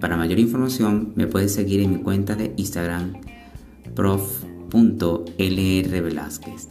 Para mayor información me puedes seguir en mi cuenta de Instagram prof.lrvelázquez.